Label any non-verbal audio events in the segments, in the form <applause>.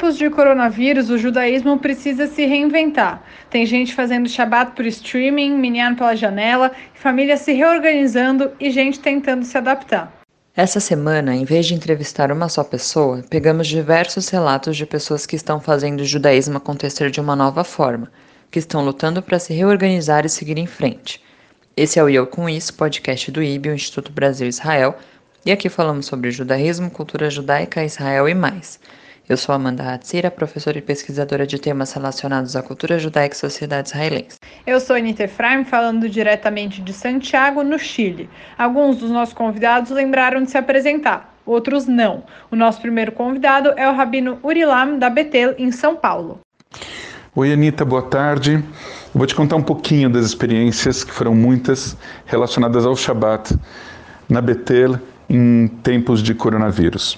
tempos de coronavírus, o judaísmo precisa se reinventar. Tem gente fazendo Shabat por streaming, minyan pela janela, famílias se reorganizando e gente tentando se adaptar. Essa semana, em vez de entrevistar uma só pessoa, pegamos diversos relatos de pessoas que estão fazendo o judaísmo acontecer de uma nova forma, que estão lutando para se reorganizar e seguir em frente. Esse é o Eu Com Isso, podcast do IB, o Instituto Brasil Israel, e aqui falamos sobre judaísmo, cultura judaica, Israel e mais. Eu sou Amanda Hatzira, professora e pesquisadora de temas relacionados à cultura judaica e sociedade israelense. Eu sou Anita Efraim, falando diretamente de Santiago, no Chile. Alguns dos nossos convidados lembraram de se apresentar, outros não. O nosso primeiro convidado é o Rabino Urilam, da Betel, em São Paulo. Oi, Anitta, boa tarde. Eu vou te contar um pouquinho das experiências, que foram muitas, relacionadas ao Shabat na Betel em tempos de coronavírus.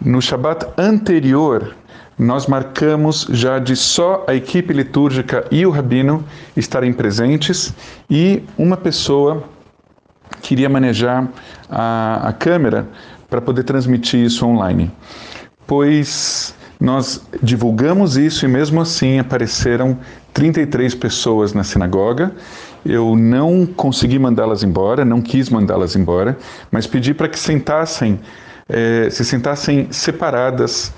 No Shabat anterior, nós marcamos já de só a equipe litúrgica e o rabino estarem presentes e uma pessoa queria manejar a, a câmera para poder transmitir isso online. Pois nós divulgamos isso e mesmo assim apareceram 33 pessoas na sinagoga. Eu não consegui mandá-las embora, não quis mandá-las embora, mas pedi para que sentassem é, se sentassem separadas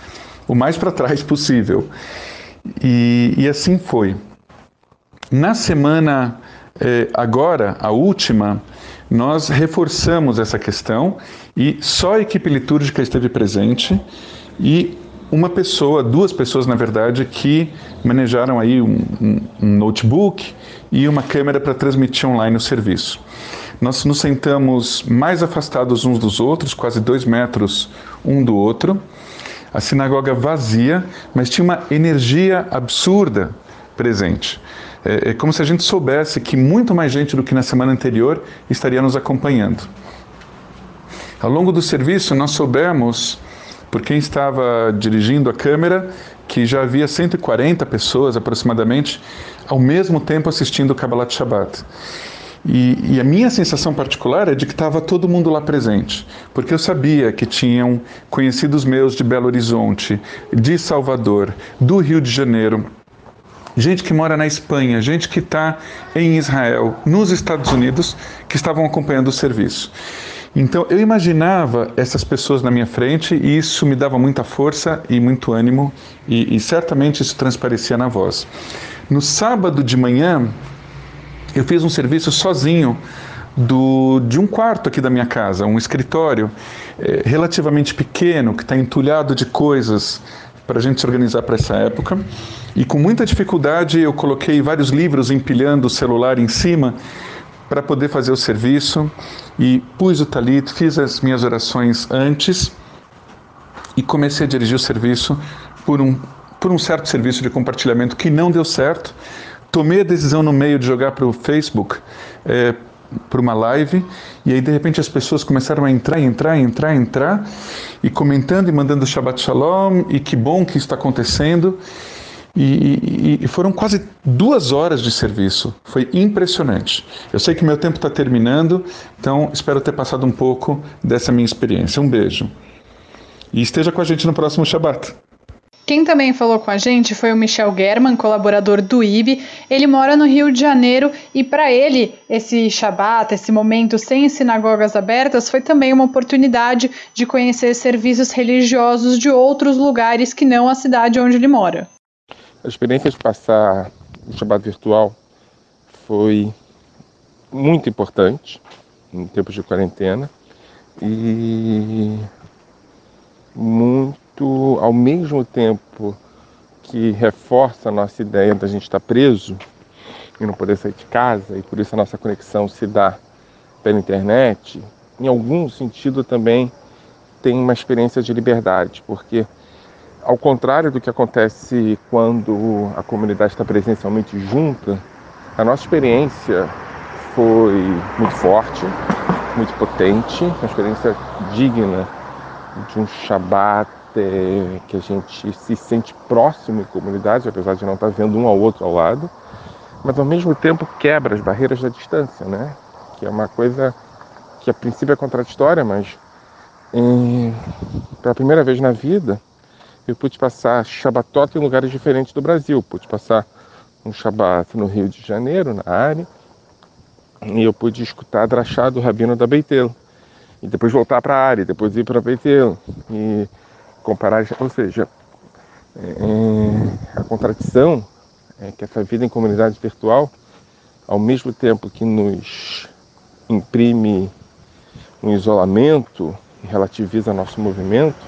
o mais para trás possível. E, e, assim foi. Na semana é, agora, a última, nós reforçamos essa questão e só a equipe litúrgica esteve presente e uma pessoa, duas pessoas na verdade, que manejaram aí um, um, um notebook e uma câmera para transmitir online o serviço. Nós nos sentamos mais afastados uns dos outros, quase dois metros um do outro. A sinagoga vazia, mas tinha uma energia absurda presente. É, é como se a gente soubesse que muito mais gente do que na semana anterior estaria nos acompanhando. Ao longo do serviço, nós soubemos, por quem estava dirigindo a câmera, que já havia 140 pessoas aproximadamente ao mesmo tempo assistindo o Kabbalat Shabbat. E, e, a minha sensação particular é de que estava todo mundo lá presente, porque eu sabia que tinham conhecidos meus de Belo Horizonte, de Salvador, do Rio de Janeiro, gente que mora na Espanha, gente que está em Israel, nos Estados Unidos, que estavam acompanhando o serviço. Então eu imaginava essas pessoas na minha frente e isso me dava muita força e muito ânimo, e, e certamente isso transparecia na voz. No sábado de manhã, eu fiz um serviço sozinho do, de um quarto aqui da minha casa, um escritório é, relativamente pequeno, que está entulhado de coisas para a gente se organizar para essa época. E com muita dificuldade eu coloquei vários livros empilhando o celular em cima para poder fazer o serviço e pus o talito, fiz as minhas orações antes e comecei a dirigir o serviço por um, por um certo serviço de compartilhamento que não deu certo tomei a decisão no meio de jogar para o Facebook, é, para uma live, e aí de repente as pessoas começaram a entrar, entrar, entrar, entrar, e comentando e mandando Shabbat Shalom, e que bom que está acontecendo. E, e, e, foram quase duas horas de serviço. Foi impressionante. Eu sei que meu tempo está terminando, então espero ter passado um pouco dessa minha experiência. Um beijo. E esteja com a gente no próximo Shabbat. Quem também falou com a gente foi o Michel German, colaborador do IB. Ele mora no Rio de Janeiro e para ele esse Shabat, esse momento sem sinagogas abertas, foi também uma oportunidade de conhecer serviços religiosos de outros lugares que não a cidade onde ele mora. A experiência de passar o Shabat virtual foi muito importante em tempos de quarentena e muito muito, ao mesmo tempo que reforça a nossa ideia da gente estar preso e não poder sair de casa, e por isso a nossa conexão se dá pela internet, em algum sentido também tem uma experiência de liberdade, porque ao contrário do que acontece quando a comunidade está presencialmente junta, a nossa experiência foi muito forte, muito potente, uma experiência digna de um Shabat é, que a gente se sente próximo em comunidade, apesar de não estar vendo um ao outro ao lado, mas ao mesmo tempo quebra as barreiras da distância, né? Que é uma coisa que a princípio é contraditória, mas pela primeira vez na vida eu pude passar Shabatot em lugares diferentes do Brasil. Pude passar um Shabat no Rio de Janeiro, na área, e eu pude escutar a Drachá do Rabino da Beitel. E depois voltar para a área, depois ir para Beitel. E comparar, ou seja, é, é, a contradição é que essa vida em comunidade virtual, ao mesmo tempo que nos imprime um isolamento e relativiza nosso movimento,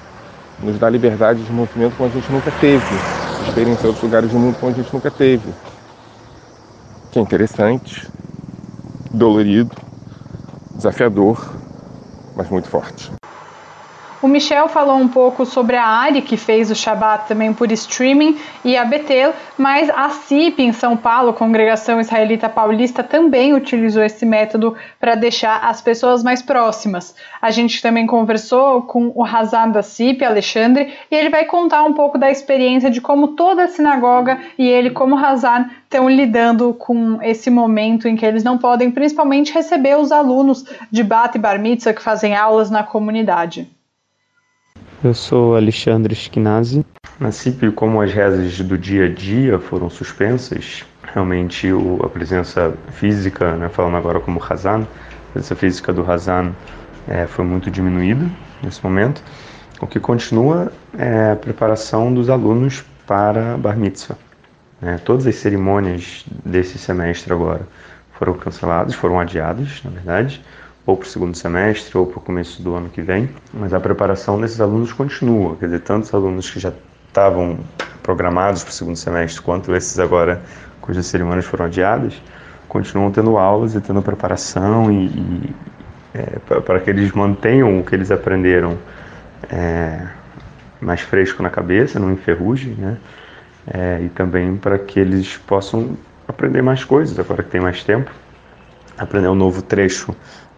nos dá liberdade de movimento como a gente nunca teve, experienciar outros lugares do mundo como a gente nunca teve. Que é interessante, dolorido, desafiador, mas muito forte. O Michel falou um pouco sobre a Ari, que fez o Shabat também por streaming, e a Betel, mas a CIP em São Paulo, Congregação Israelita Paulista, também utilizou esse método para deixar as pessoas mais próximas. A gente também conversou com o Hazan da CIP, Alexandre, e ele vai contar um pouco da experiência de como toda a sinagoga e ele, como Hazan, estão lidando com esse momento em que eles não podem, principalmente, receber os alunos de Bat e Bar Mitzvah que fazem aulas na comunidade. Eu sou Alexandre Schinazi. Na CIP, como as rezas do dia a dia foram suspensas, realmente o, a presença física, né, falando agora como Hazan, a presença física do Hazan é, foi muito diminuída nesse momento. O que continua é a preparação dos alunos para Bar Mitzvah. Né? Todas as cerimônias desse semestre agora foram canceladas, foram adiadas, na verdade ou para o segundo semestre ou para o começo do ano que vem, mas a preparação desses alunos continua, quer dizer, tantos alunos que já estavam programados para o segundo semestre, quanto esses agora cujas cerimônias foram adiadas, continuam tendo aulas e tendo preparação e, e é, para que eles mantenham o que eles aprenderam é, mais fresco na cabeça, não enferruje, né? É, e também para que eles possam aprender mais coisas agora que tem mais tempo, aprender um novo trecho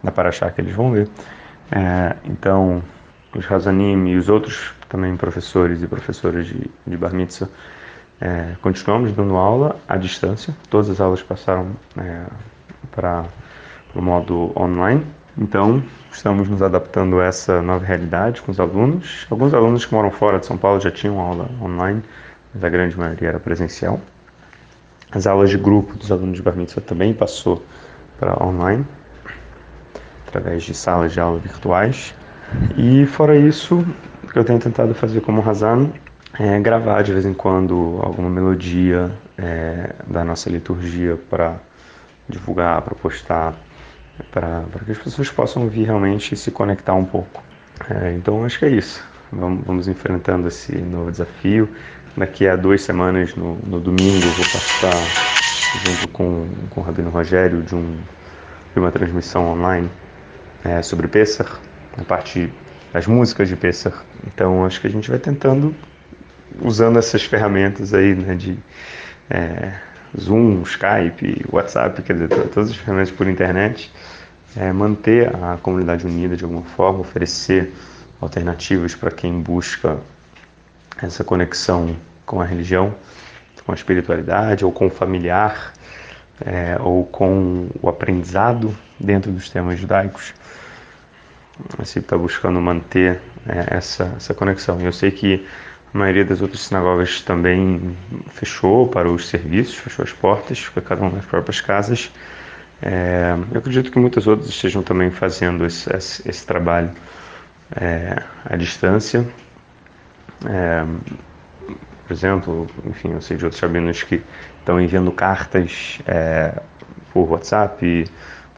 da Paraxá que eles vão ler. É, então, os Hazanim e os outros também professores e professoras de, de Bar Mitzvah, é, continuamos dando aula à distância. Todas as aulas passaram é, para o modo online. Então, estamos nos adaptando a essa nova realidade com os alunos. Alguns alunos que moram fora de São Paulo já tinham aula online, mas a grande maioria era presencial. As aulas de grupo dos alunos de Bar Mitzvah também passou para online através de salas de aula virtuais. E fora isso, o que eu tenho tentado fazer como Razan é gravar de vez em quando alguma melodia é, da nossa liturgia para divulgar, para postar, para que as pessoas possam ouvir realmente se conectar um pouco. É, então acho que é isso. Vamos, vamos, enfrentando esse novo desafio. Daqui a duas semanas, no, no domingo, vou participar junto com, com o Rabino Rogério de, um, de uma transmissão online é, sobre Pesach, a parte das músicas de Pesach. Então acho que a gente vai tentando, usando essas ferramentas aí, né, de é, Zoom, Skype, WhatsApp, quer dizer, todas as ferramentas por internet, é, manter a comunidade unida de alguma forma, oferecer alternativas para quem busca essa conexão com a religião, com a espiritualidade ou com o familiar, é, ou com o aprendizado dentro dos temas judaicos assim, está buscando manter é, essa, essa conexão. Eu sei que a maioria das outras sinagogas também fechou para os serviços, fechou as portas, foi cada um nas próprias casas. É, eu acredito que muitas outras estejam também fazendo esse, esse, esse trabalho é, à distância. É, por exemplo, enfim, eu sei de outros rabinos que estão enviando cartas é, por WhatsApp,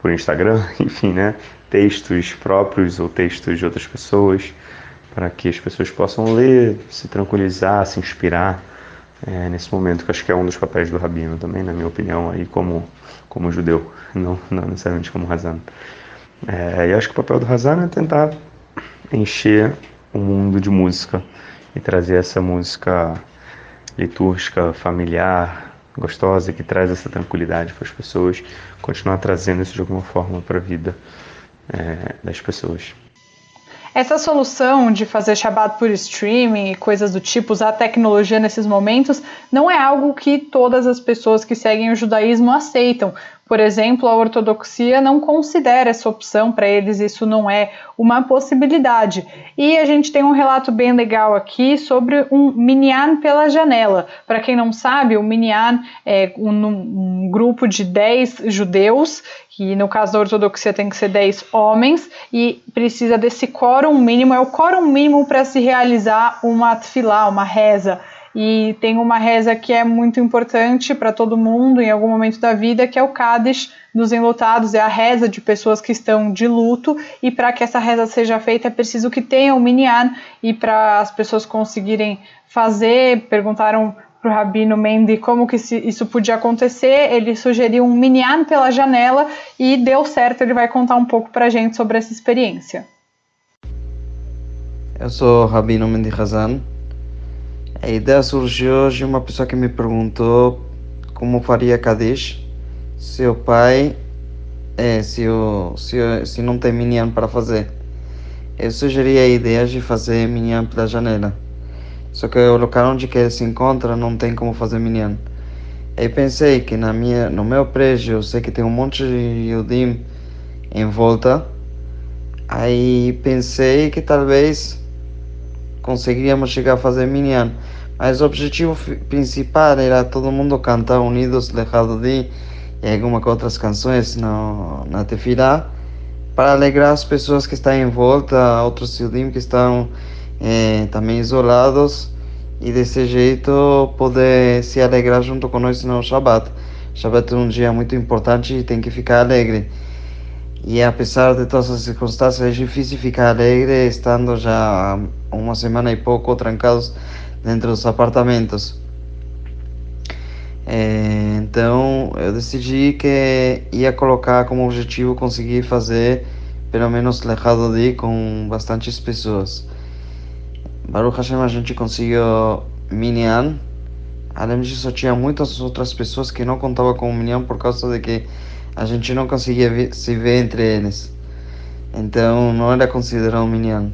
por Instagram, <laughs> enfim, né? Textos próprios ou textos de outras pessoas, para que as pessoas possam ler, se tranquilizar, se inspirar é, nesse momento, que acho que é um dos papéis do rabino também, na minha opinião, aí como, como judeu, <laughs> não, não necessariamente como Hazan. É, e acho que o papel do Hazan é tentar encher o mundo de música e trazer essa música litúrgica, familiar, gostosa, que traz essa tranquilidade para as pessoas, continuar trazendo isso de alguma forma para a vida é, das pessoas. Essa solução de fazer Shabbat por streaming e coisas do tipo, usar tecnologia nesses momentos, não é algo que todas as pessoas que seguem o judaísmo aceitam. Por exemplo, a ortodoxia não considera essa opção para eles, isso não é uma possibilidade. E a gente tem um relato bem legal aqui sobre um minyan pela janela. Para quem não sabe, o minyan é um, um grupo de 10 judeus que no caso da ortodoxia tem que ser 10 homens e precisa desse quórum mínimo, é o quórum mínimo para se realizar uma tefilá, uma reza. E tem uma reza que é muito importante para todo mundo em algum momento da vida, que é o Kaddish dos enlutados, é a reza de pessoas que estão de luto, e para que essa reza seja feita é preciso que tenha um minyan, e para as pessoas conseguirem fazer, perguntaram para o Rabino Mendy como que isso podia acontecer, ele sugeriu um minyan pela janela e deu certo, ele vai contar um pouco para a gente sobre essa experiência. Eu sou Rabino Mendy Hazan. A ideia surgiu de uma pessoa que me perguntou como faria Kadesh se o pai, é, se, o, se, se não tem minyan para fazer. Eu sugeri a ideia de fazer minyan pela janela. Só que o local onde que ele se encontra não tem como fazer minyan. Aí pensei que na minha, no meu prédio eu sei que tem um monte de Yudim em volta. Aí pensei que talvez conseguiríamos chegar a fazer minyan. Mas o objetivo principal era todo mundo cantar unidos Lejado de e algumas outras canções no, na tefilá para alegrar as pessoas que estão em volta, outros Yudim que estão é, também isolados e desse jeito poder se alegrar junto nós no Shabbat. Shabbat é um dia muito importante e tem que ficar alegre. E apesar de todas as circunstâncias, é difícil ficar alegre estando já uma semana e pouco trancados dentro dos apartamentos. É, então eu decidi que ia colocar como objetivo conseguir fazer pelo menos lejado de com bastantes pessoas. Baruch Hashem a gente conseguiu Minyan. Além disso, tinha muitas outras pessoas que não contavam com o Minyan por causa de que a gente não conseguia se ver entre eles. Então não era considerado um Minyan.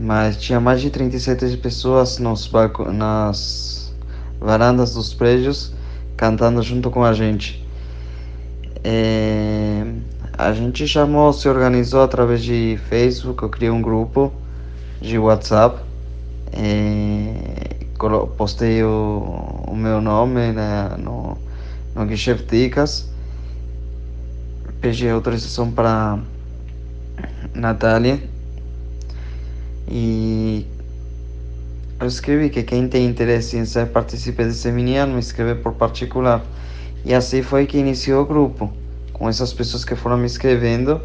Mas tinha mais de 37 pessoas nos nas varandas dos prédios cantando junto com a gente. É, a gente chamou, se organizou através de Facebook, eu criei um grupo de WhatsApp é, postei o, o, meu nome né, no, no Guichef Dicas, pedi autorização para Natália e eu escrevi que quem tem interesse em ser participante desse menino me escreve por particular. E assim foi que iniciou o grupo. Com essas pessoas que foram me escrevendo,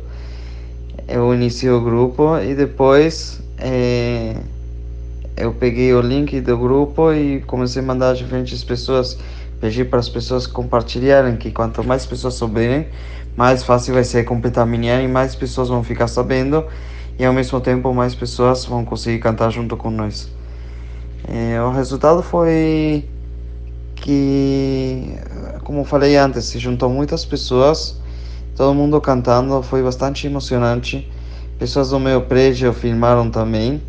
eu iniciei o grupo e depois é, eu peguei o link do grupo e comecei a mandar a diferentes pessoas, pedi para as pessoas compartilharem, que quanto mais pessoas souberem, mais fácil vai ser completar minha e mais pessoas vão ficar sabendo e ao mesmo tempo mais pessoas vão conseguir cantar junto com nós. É, o resultado foi que, como falei antes, se juntou muitas pessoas, todo mundo cantando, foi bastante emocionante. Pessoas do meu prédio filmaram também.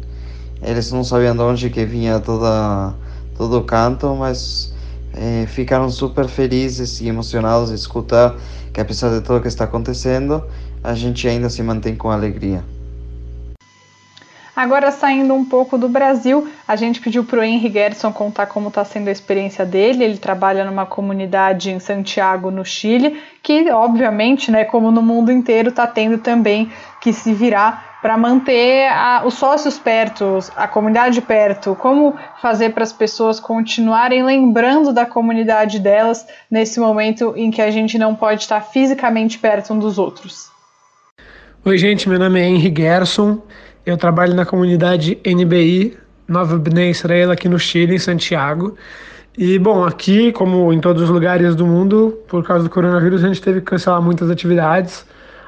Eles não sabiam de onde que vinha toda, todo o canto, mas é, ficaram super felizes e emocionados de escutar que apesar de tudo que está acontecendo, a gente ainda se mantém com alegria. Agora, saindo um pouco do Brasil, a gente pediu para o Henry Gerson contar como está sendo a experiência dele. Ele trabalha numa comunidade em Santiago, no Chile, que, obviamente, né, como no mundo inteiro, está tendo também que se virar para manter a, os sócios perto, a comunidade perto, como fazer para as pessoas continuarem lembrando da comunidade delas nesse momento em que a gente não pode estar fisicamente perto um dos outros. Oi, gente, meu nome é Henry Gerson, eu trabalho na comunidade NBI Nova Bnei Israel aqui no Chile, em Santiago. E bom, aqui, como em todos os lugares do mundo, por causa do coronavírus, a gente teve que cancelar muitas atividades.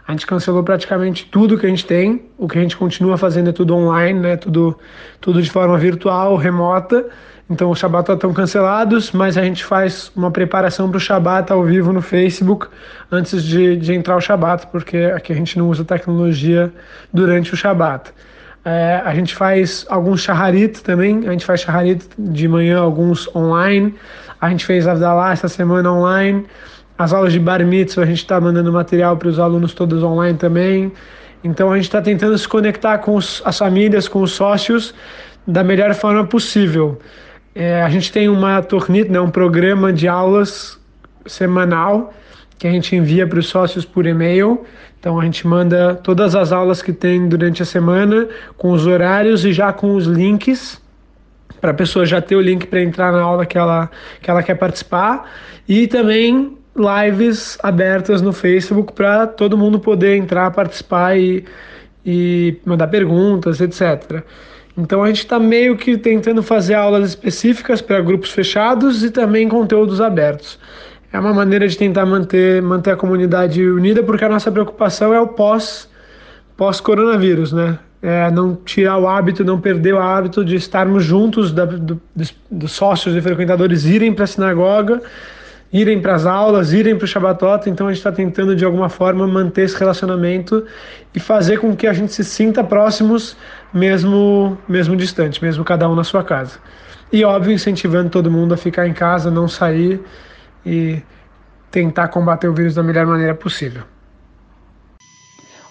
A gente cancelou praticamente tudo que a gente tem. O que a gente continua fazendo é tudo online, né? Tudo, tudo de forma virtual, remota. Então os Shabat estão cancelados, mas a gente faz uma preparação para o Shabat ao vivo no Facebook antes de, de entrar o Shabat, porque aqui a gente não usa tecnologia durante o Shabat. É, a gente faz alguns shaharit também, a gente faz shaharit de manhã, alguns online. A gente fez Avdalá essa semana online. As aulas de Bar Mitzvah, a gente está mandando material para os alunos todos online também. Então a gente está tentando se conectar com os, as famílias, com os sócios, da melhor forma possível. É, a gente tem uma tornit, né, um programa de aulas semanal que a gente envia para os sócios por e-mail. Então a gente manda todas as aulas que tem durante a semana, com os horários e já com os links para a pessoa já ter o link para entrar na aula que ela, que ela quer participar. E também lives abertas no Facebook para todo mundo poder entrar, participar e, e mandar perguntas, etc. Então a gente está meio que tentando fazer aulas específicas para grupos fechados e também conteúdos abertos. É uma maneira de tentar manter, manter a comunidade unida, porque a nossa preocupação é o pós pós coronavírus, né? É não tirar o hábito, não perder o hábito de estarmos juntos, do, dos sócios e frequentadores irem para a sinagoga irem para as aulas, irem para o Shabbatot, então a gente está tentando de alguma forma manter esse relacionamento e fazer com que a gente se sinta próximos, mesmo, mesmo distante, mesmo cada um na sua casa. E óbvio, incentivando todo mundo a ficar em casa, não sair e tentar combater o vírus da melhor maneira possível.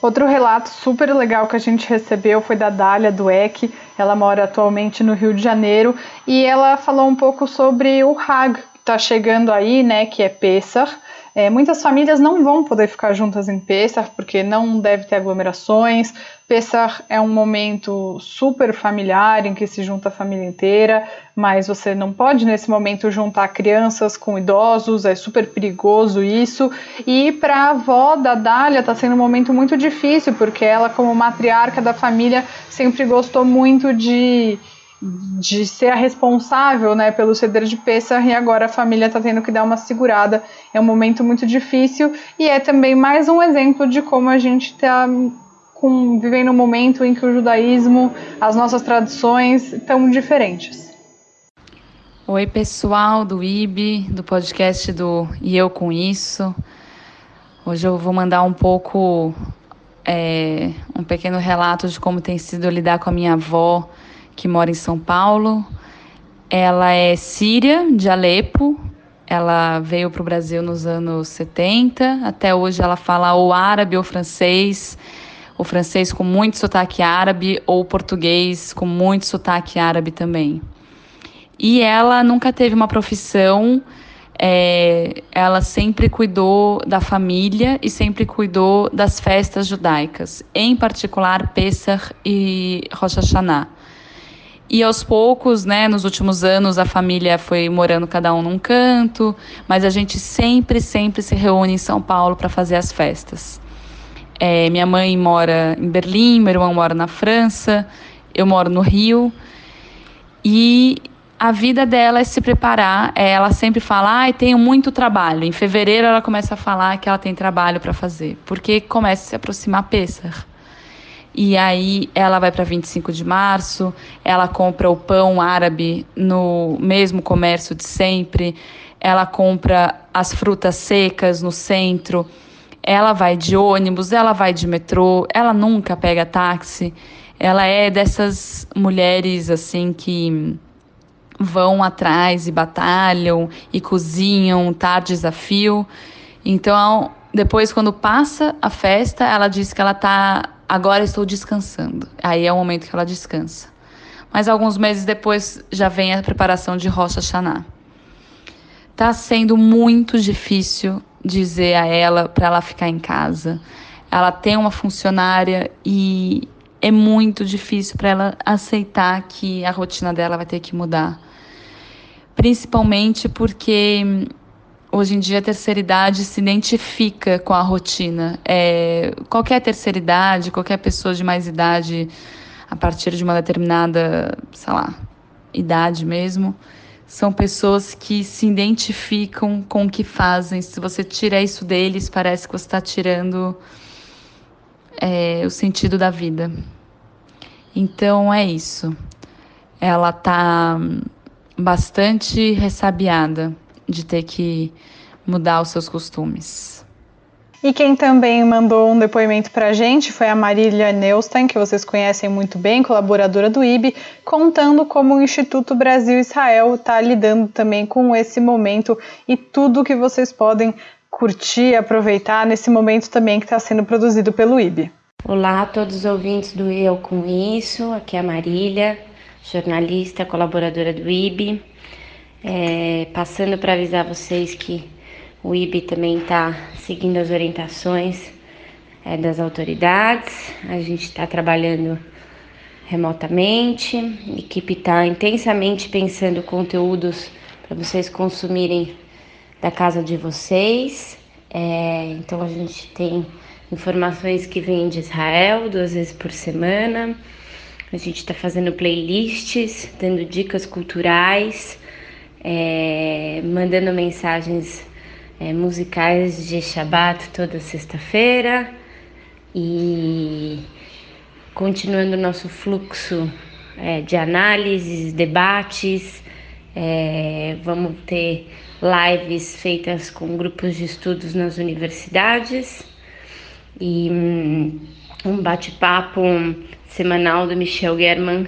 Outro relato super legal que a gente recebeu foi da Dália Dueck. Ela mora atualmente no Rio de Janeiro e ela falou um pouco sobre o Hag, está chegando aí, né, que é Pessar. É, muitas famílias não vão poder ficar juntas em Pessar porque não deve ter aglomerações. Pessar é um momento super familiar em que se junta a família inteira, mas você não pode nesse momento juntar crianças com idosos, é super perigoso isso. E para a avó da Dália está sendo um momento muito difícil porque ela, como matriarca da família, sempre gostou muito de de ser a responsável né, pelo ceder de Pessah e agora a família está tendo que dar uma segurada. É um momento muito difícil e é também mais um exemplo de como a gente está vivendo um momento em que o judaísmo, as nossas tradições estão diferentes. Oi, pessoal do IB, do podcast do E Eu Com Isso. Hoje eu vou mandar um pouco, é, um pequeno relato de como tem sido lidar com a minha avó que mora em São Paulo. Ela é síria, de Alepo. Ela veio para o Brasil nos anos 70. Até hoje ela fala ou árabe ou francês. O francês com muito sotaque árabe ou português com muito sotaque árabe também. E ela nunca teve uma profissão. É, ela sempre cuidou da família e sempre cuidou das festas judaicas, em particular Pesach e Rosh Hashanah. E aos poucos, né, nos últimos anos, a família foi morando cada um num canto, mas a gente sempre, sempre se reúne em São Paulo para fazer as festas. É, minha mãe mora em Berlim, meu irmão mora na França, eu moro no Rio. E a vida dela é se preparar. É, ela sempre fala, ah, tenho muito trabalho. Em fevereiro ela começa a falar que ela tem trabalho para fazer, porque começa a se aproximar Pêssar. E aí ela vai para 25 de março, ela compra o pão árabe no mesmo comércio de sempre, ela compra as frutas secas no centro, ela vai de ônibus, ela vai de metrô, ela nunca pega táxi. Ela é dessas mulheres assim que vão atrás e batalham e cozinham tardes a fio. Então, depois quando passa a festa, ela diz que ela está agora estou descansando. Aí é o momento que ela descansa. Mas alguns meses depois já vem a preparação de Rocha Hashanah. Tá sendo muito difícil dizer a ela para ela ficar em casa. Ela tem uma funcionária e é muito difícil para ela aceitar que a rotina dela vai ter que mudar. Principalmente porque hoje em dia a terceira idade se identifica com a rotina. É, qualquer terceira idade, qualquer pessoa de mais idade, a partir de uma determinada, sei lá, idade mesmo, são pessoas que se identificam com o que fazem. Se você tira isso deles, parece que você está tirando é, o sentido da vida. Então é isso. Ela está bastante ressabiada de ter que mudar os seus costumes. E quem também mandou um depoimento para a gente foi a Marília Neustein, que vocês conhecem muito bem, colaboradora do IB, contando como o Instituto Brasil-Israel está lidando também com esse momento e tudo que vocês podem curtir, aproveitar nesse momento também que está sendo produzido pelo IB. Olá a todos os ouvintes do Eu Com Isso, aqui é a Marília, jornalista, colaboradora do IB. É, passando para avisar vocês que o IB também está seguindo as orientações é, das autoridades. A gente está trabalhando remotamente, a equipe está intensamente pensando conteúdos para vocês consumirem da casa de vocês. É, então a gente tem informações que vêm de Israel duas vezes por semana. A gente está fazendo playlists, dando dicas culturais, é, mandando mensagens é, musicais de Shabbat toda sexta-feira e continuando o nosso fluxo é, de análises, debates. É, vamos ter lives feitas com grupos de estudos nas universidades e hum, um bate-papo semanal do Michel German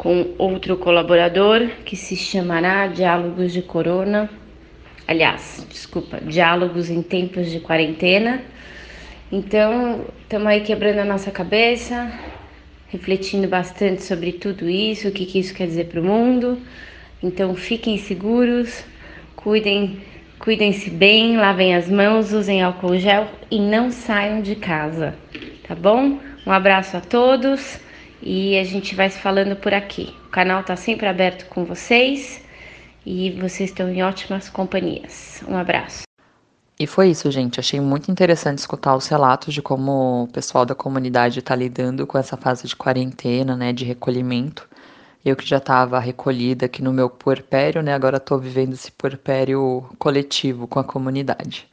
com outro colaborador que se chamará Diálogos de Corona. Aliás, desculpa, Diálogos em Tempos de Quarentena. Então, estamos aí quebrando a nossa cabeça, refletindo bastante sobre tudo isso, o que, que isso quer dizer para o mundo. Então, fiquem seguros, Cuidem, cuidem-se bem, lavem as mãos, usem álcool gel e não saiam de casa, tá bom? Um abraço a todos e a gente vai se falando por aqui. O canal tá sempre aberto com vocês e vocês estão em ótimas companhias. Um abraço. E foi isso, gente. Achei muito interessante escutar os relatos de como o pessoal da comunidade está lidando com essa fase de quarentena, né, de recolhimento. Eu que já estava recolhida aqui no meu puerpério, né? Agora estou vivendo esse puerpério coletivo com a comunidade.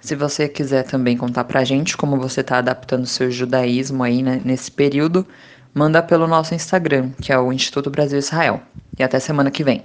Se você quiser também contar pra gente como você está adaptando o seu judaísmo aí né, nesse período, manda pelo nosso Instagram, que é o Instituto Brasil Israel. E até semana que vem.